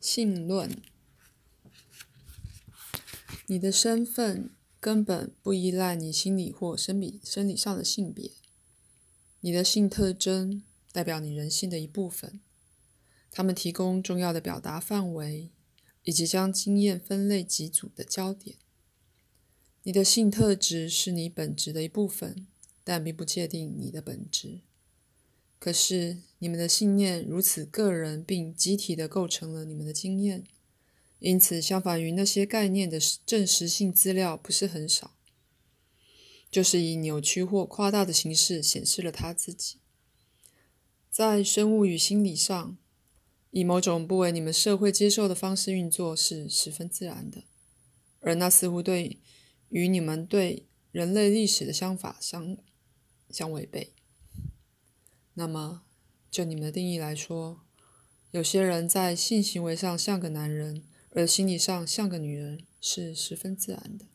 性论，你的身份根本不依赖你心理或生理生理上的性别。你的性特征代表你人性的一部分，它们提供重要的表达范围，以及将经验分类几组的焦点。你的性特质是你本质的一部分，但并不界定你的本质。可是，你们的信念如此个人并集体的构成了你们的经验，因此，相反于那些概念的证实性资料不是很少，就是以扭曲或夸大的形式显示了他自己。在生物与心理上，以某种不为你们社会接受的方式运作是十分自然的，而那似乎对与你们对人类历史的想法相相违背。那么，就你们的定义来说，有些人在性行为上像个男人，而心理上像个女人，是十分自然的；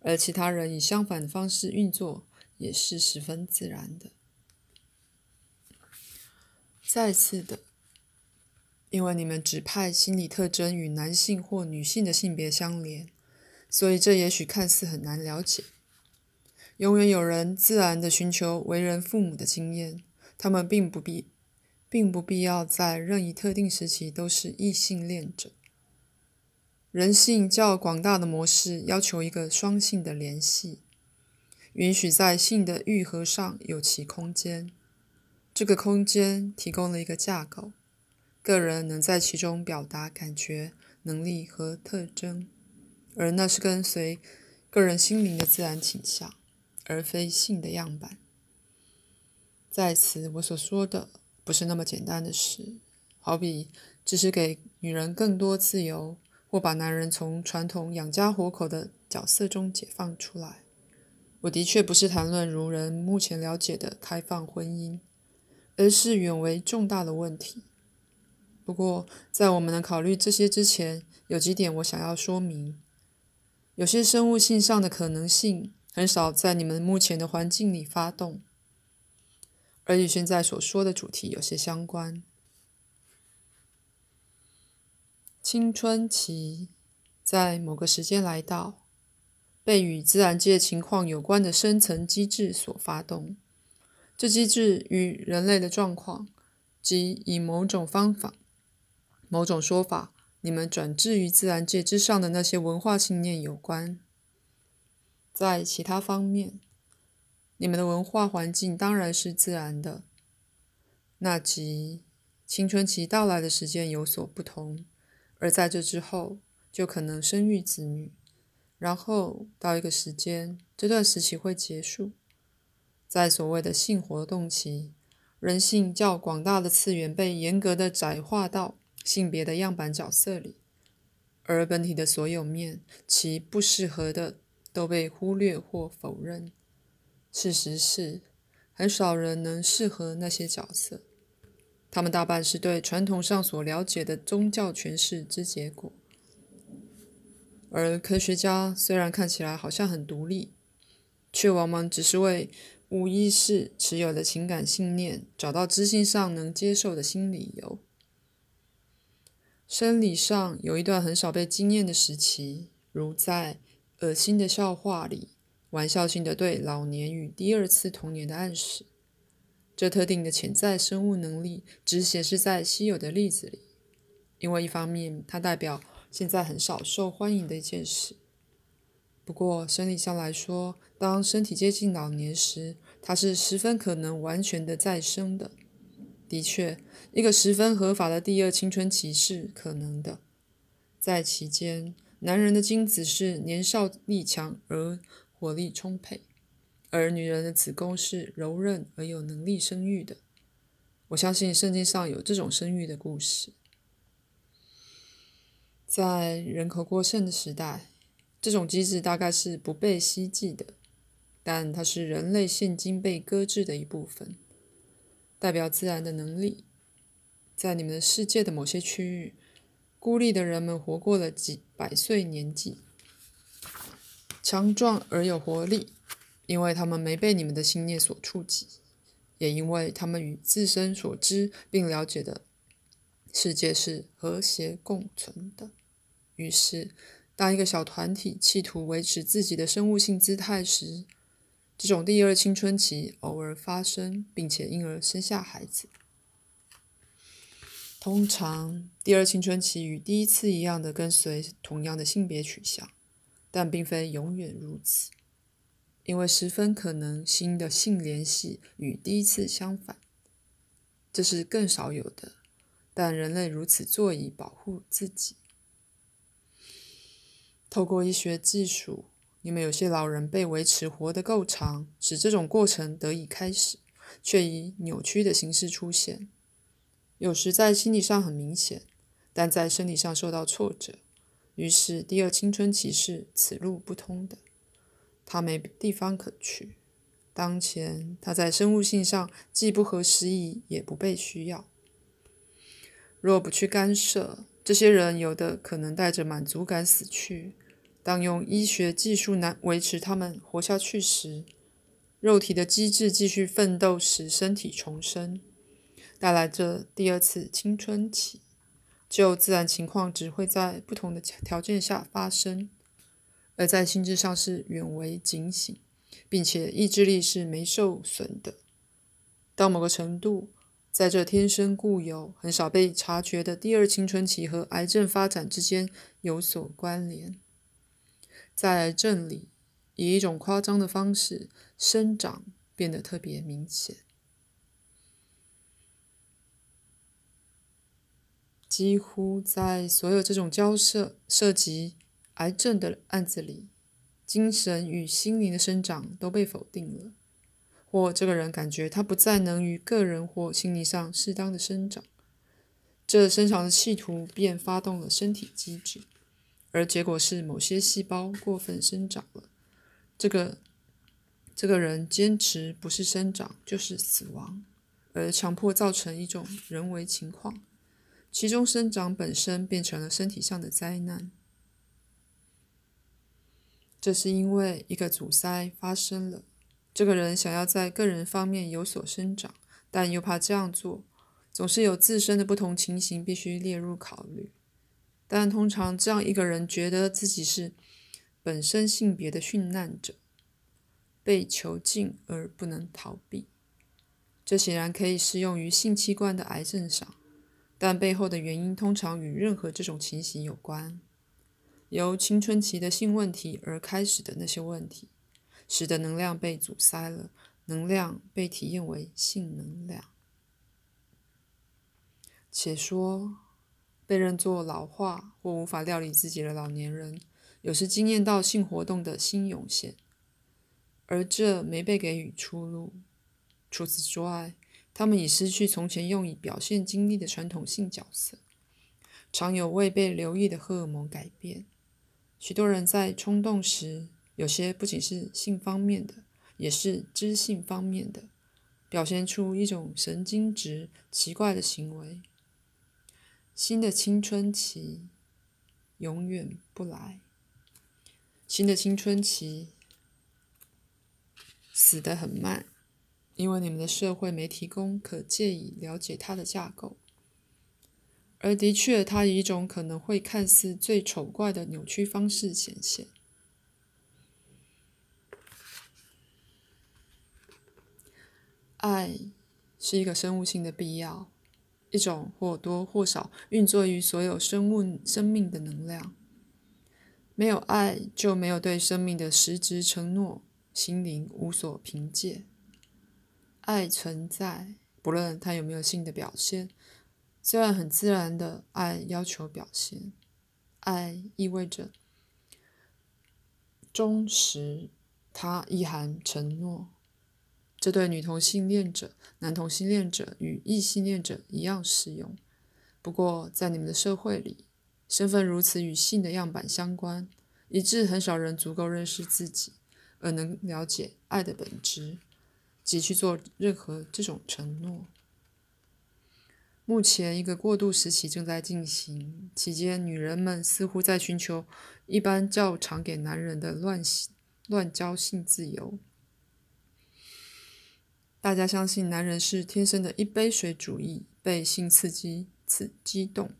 而其他人以相反的方式运作，也是十分自然的。再次的，因为你们指派心理特征与男性或女性的性别相连，所以这也许看似很难了解。永远有人自然地寻求为人父母的经验，他们并不必，并不必要在任意特定时期都是异性恋者。人性较广大的模式要求一个双性的联系，允许在性的愈合上有其空间。这个空间提供了一个架构，个人能在其中表达感觉、能力和特征，而那是跟随个人心灵的自然倾向。而非性的样板。在此，我所说的不是那么简单的事，好比只是给女人更多自由，或把男人从传统养家活口的角色中解放出来。我的确不是谈论如人目前了解的开放婚姻，而是远为重大的问题。不过，在我们能考虑这些之前，有几点我想要说明：有些生物性上的可能性。很少在你们目前的环境里发动，而与现在所说的主题有些相关。青春期在某个时间来到，被与自然界情况有关的深层机制所发动。这机制与人类的状况，即以某种方法、某种说法，你们转至于自然界之上的那些文化信念有关。在其他方面，你们的文化环境当然是自然的，那即青春期到来的时间有所不同，而在这之后就可能生育子女，然后到一个时间，这段时期会结束。在所谓的性活动期，人性较广大的次元被严格的窄化到性别的样板角色里，而本体的所有面，其不适合的。都被忽略或否认。事实是，很少人能适合那些角色。他们大半是对传统上所了解的宗教诠释之结果。而科学家虽然看起来好像很独立，却往往只是为无意识持有的情感信念找到知性上能接受的新理由。生理上有一段很少被经验的时期，如在。恶心的笑话里，玩笑性的对老年与第二次童年的暗示。这特定的潜在生物能力只显示在稀有的例子里，因为一方面它代表现在很少受欢迎的一件事。不过生理上来说，当身体接近老年时，它是十分可能完全的再生的。的确，一个十分合法的第二青春期是可能的，在其间。男人的精子是年少力强而活力充沛，而女人的子宫是柔韧而有能力生育的。我相信圣经上有这种生育的故事。在人口过剩的时代，这种机制大概是不被希冀的，但它是人类现今被搁置的一部分，代表自然的能力。在你们的世界的某些区域。孤立的人们活过了几百岁年纪，强壮而有活力，因为他们没被你们的信念所触及，也因为他们与自身所知并了解的世界是和谐共存的。于是，当一个小团体企图维持自己的生物性姿态时，这种第二青春期偶尔发生，并且因而生下孩子。通常，第二青春期与第一次一样的跟随同样的性别取向，但并非永远如此，因为十分可能新的性联系与第一次相反。这是更少有的，但人类如此做以保护自己。透过医学技术。你们有些老人被维持活得够长，使这种过程得以开始，却以扭曲的形式出现。有时在心理上很明显，但在生理上受到挫折。于是第二青春期是此路不通的，他没地方可去。当前他在生物性上既不合时宜，也不被需要。若不去干涉，这些人有的可能带着满足感死去。当用医学技术难维持他们活下去时，肉体的机制继续奋斗，使身体重生，带来这第二次青春期。就自然情况，只会在不同的条件下发生，而在心智上是远为警醒，并且意志力是没受损的。到某个程度，在这天生固有、很少被察觉的第二青春期和癌症发展之间有所关联。在这里，以一种夸张的方式生长变得特别明显。几乎在所有这种交涉涉及癌症的案子里，精神与心灵的生长都被否定了，或这个人感觉他不再能于个人或心理上适当的生长，这生长的企图便发动了身体机制。而结果是某些细胞过分生长了。这个这个人坚持不是生长就是死亡，而强迫造成一种人为情况，其中生长本身变成了身体上的灾难。这是因为一个阻塞发生了。这个人想要在个人方面有所生长，但又怕这样做，总是有自身的不同情形必须列入考虑。但通常这样一个人觉得自己是本身性别的殉难者，被囚禁而不能逃避。这显然可以适用于性器官的癌症上，但背后的原因通常与任何这种情形有关。由青春期的性问题而开始的那些问题，使得能量被阻塞了，能量被体验为性能量。且说。被认作老化或无法料理自己的老年人，有时惊艳到性活动的新涌现，而这没被给予出路。除此之外，他们已失去从前用以表现经历的传统性角色，常有未被留意的荷尔蒙改变。许多人在冲动时，有些不仅是性方面的，也是知性方面的，表现出一种神经质、奇怪的行为。新的青春期永远不来。新的青春期死得很慢，因为你们的社会没提供可借以了解它的架构。而的确，它以一种可能会看似最丑怪的扭曲方式显现。爱是一个生物性的必要。一种或多或少运作于所有生物生命的能量。没有爱，就没有对生命的实质承诺，心灵无所凭借。爱存在，不论它有没有性的表现，虽然很自然的爱要求表现。爱意味着忠实，它意含承诺。这对女同性恋者、男同性恋者与异性恋者一样适用。不过，在你们的社会里，身份如此与性的样板相关，以致很少人足够认识自己，而能了解爱的本质，及去做任何这种承诺。目前，一个过渡时期正在进行，期间女人们似乎在寻求一般较常给男人的乱性乱交性自由。大家相信男人是天生的一杯水主义，被性刺激刺激动，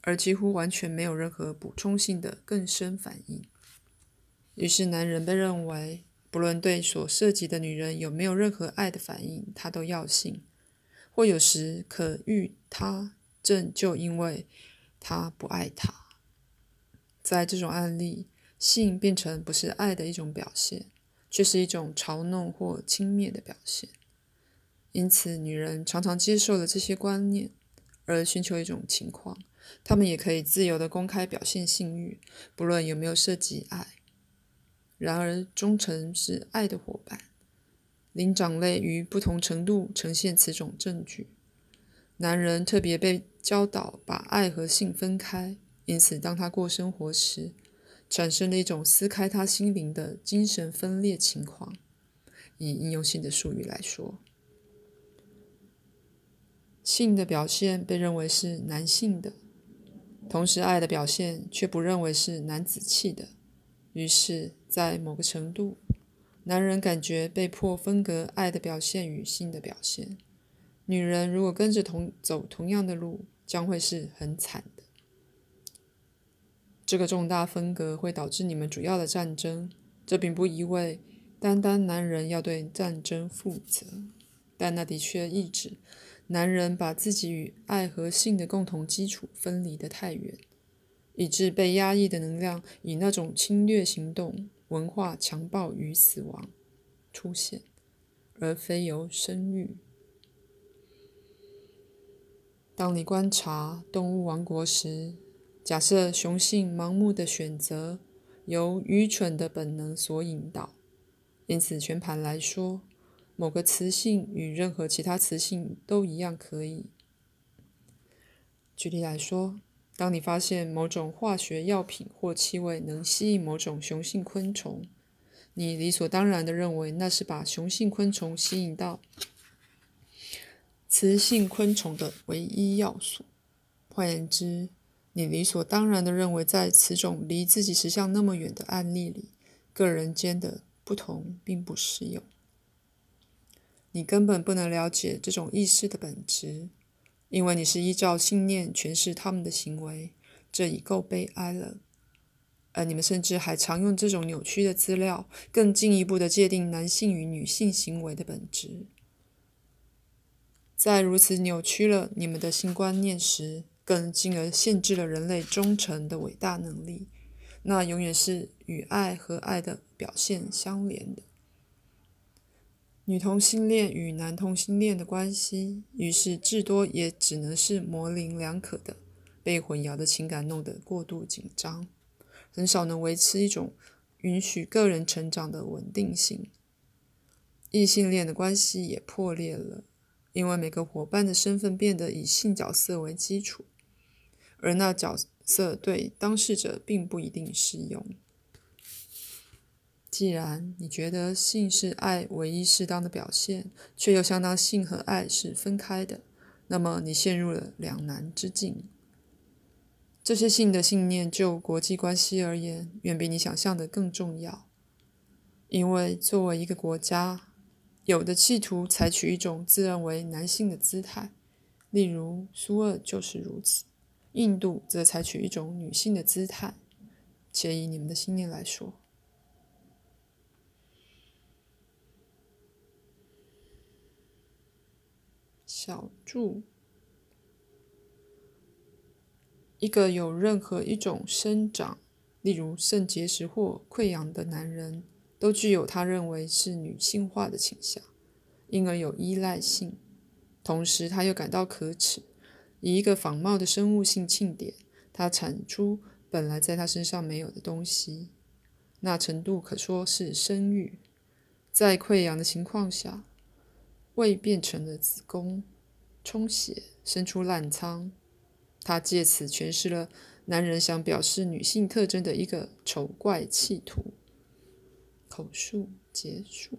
而几乎完全没有任何补充性的更深反应。于是，男人被认为，不论对所涉及的女人有没有任何爱的反应，他都要性，或有时可遇他，正就因为他不爱他。在这种案例，性变成不是爱的一种表现，却是一种嘲弄或轻蔑的表现。因此，女人常常接受了这些观念，而寻求一种情况：她们也可以自由的公开表现性欲，不论有没有涉及爱。然而，忠诚是爱的伙伴。灵长类于不同程度呈现此种证据。男人特别被教导把爱和性分开，因此，当他过生活时，产生了一种撕开他心灵的精神分裂情况。以应用性的术语来说，性的表现被认为是男性的，同时爱的表现却不认为是男子气的。于是，在某个程度，男人感觉被迫分隔爱的表现与性的表现。女人如果跟着同走同样的路，将会是很惨的。这个重大分隔会导致你们主要的战争。这并不意味单单男人要对战争负责，但那的确意指男人把自己与爱和性的共同基础分离得太远。以致被压抑的能量以那种侵略行动、文化强暴与死亡出现，而非由生育。当你观察动物王国时，假设雄性盲目的选择由愚蠢的本能所引导，因此全盘来说，某个雌性与任何其他雌性都一样可以。举例来说。当你发现某种化学药品或气味能吸引某种雄性昆虫，你理所当然的认为那是把雄性昆虫吸引到雌性昆虫的唯一要素。换言之，你理所当然的认为，在此种离自己实相那么远的案例里，个人间的不同并不适用。你根本不能了解这种意识的本质。因为你是依照信念诠释他们的行为，这已够悲哀了。而你们甚至还常用这种扭曲的资料，更进一步的界定男性与女性行为的本质。在如此扭曲了你们的新观念时，更进而限制了人类忠诚的伟大能力。那永远是与爱和爱的表现相连的。女同性恋与男同性恋的关系，于是至多也只能是模棱两可的，被混淆的情感弄得过度紧张，很少能维持一种允许个人成长的稳定性。异性恋的关系也破裂了，因为每个伙伴的身份变得以性角色为基础，而那角色对当事者并不一定适用。既然你觉得性是爱唯一适当的表现，却又相当性和爱是分开的，那么你陷入了两难之境。这些性的信念就国际关系而言，远比你想象的更重要。因为作为一个国家，有的企图采取一种自认为男性的姿态，例如苏俄就是如此；印度则采取一种女性的姿态。且以你们的信念来说。小注：一个有任何一种生长，例如肾结石或溃疡的男人，都具有他认为是女性化的倾向，因而有依赖性。同时，他又感到可耻。以一个仿冒的生物性庆典，他产出本来在他身上没有的东西，那程度可说是生育。在溃疡的情况下，胃变成了子宫。充血，生出烂疮。他借此诠释了男人想表示女性特征的一个丑怪企图。口述结束。